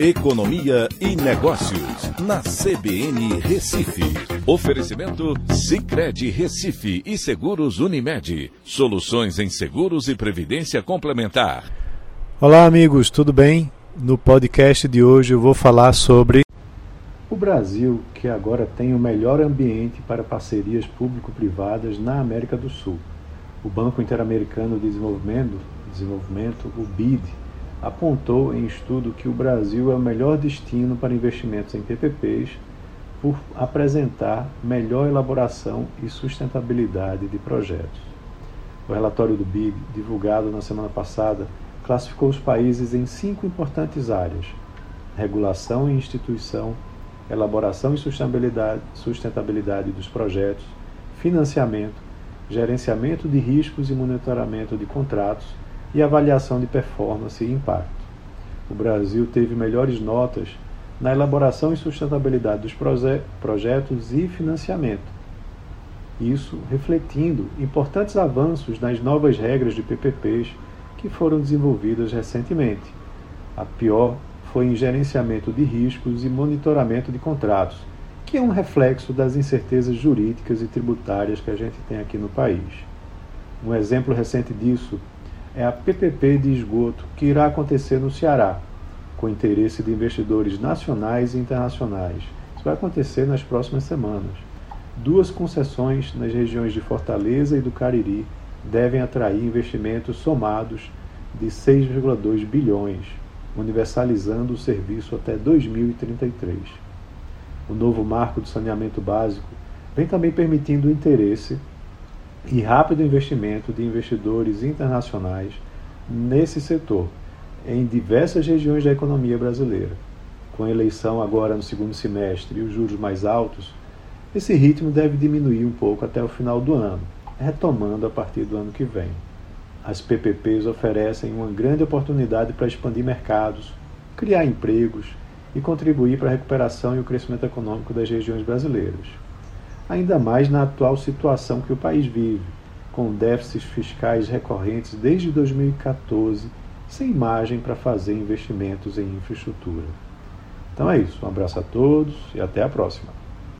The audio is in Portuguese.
Economia e Negócios, na CBN Recife. Oferecimento Cicred Recife e Seguros Unimed. Soluções em seguros e previdência complementar. Olá, amigos, tudo bem? No podcast de hoje eu vou falar sobre o Brasil, que agora tem o melhor ambiente para parcerias público-privadas na América do Sul. O Banco Interamericano de Desenvolvimento, Desenvolvimento o BID, apontou em estudo que o Brasil é o melhor destino para investimentos em PPPs por apresentar melhor elaboração e sustentabilidade de projetos. O relatório do BID, divulgado na semana passada, classificou os países em cinco importantes áreas: regulação e instituição, elaboração e sustentabilidade, sustentabilidade dos projetos, financiamento, gerenciamento de riscos e monitoramento de contratos e avaliação de performance e impacto. O Brasil teve melhores notas na elaboração e sustentabilidade dos projetos e financiamento. Isso refletindo importantes avanços nas novas regras de PPPs que foram desenvolvidas recentemente. A pior foi em gerenciamento de riscos e monitoramento de contratos, que é um reflexo das incertezas jurídicas e tributárias que a gente tem aqui no país. Um exemplo recente disso é a PPP de esgoto que irá acontecer no Ceará, com interesse de investidores nacionais e internacionais. Isso vai acontecer nas próximas semanas. Duas concessões nas regiões de Fortaleza e do Cariri devem atrair investimentos somados de 6,2 bilhões, universalizando o serviço até 2033. O novo marco de saneamento básico vem também permitindo o interesse e rápido investimento de investidores internacionais nesse setor em diversas regiões da economia brasileira. Com a eleição agora no segundo semestre e os juros mais altos, esse ritmo deve diminuir um pouco até o final do ano, retomando a partir do ano que vem. As PPPs oferecem uma grande oportunidade para expandir mercados, criar empregos e contribuir para a recuperação e o crescimento econômico das regiões brasileiras ainda mais na atual situação que o país vive, com déficits fiscais recorrentes desde 2014, sem margem para fazer investimentos em infraestrutura. Então é isso, um abraço a todos e até a próxima.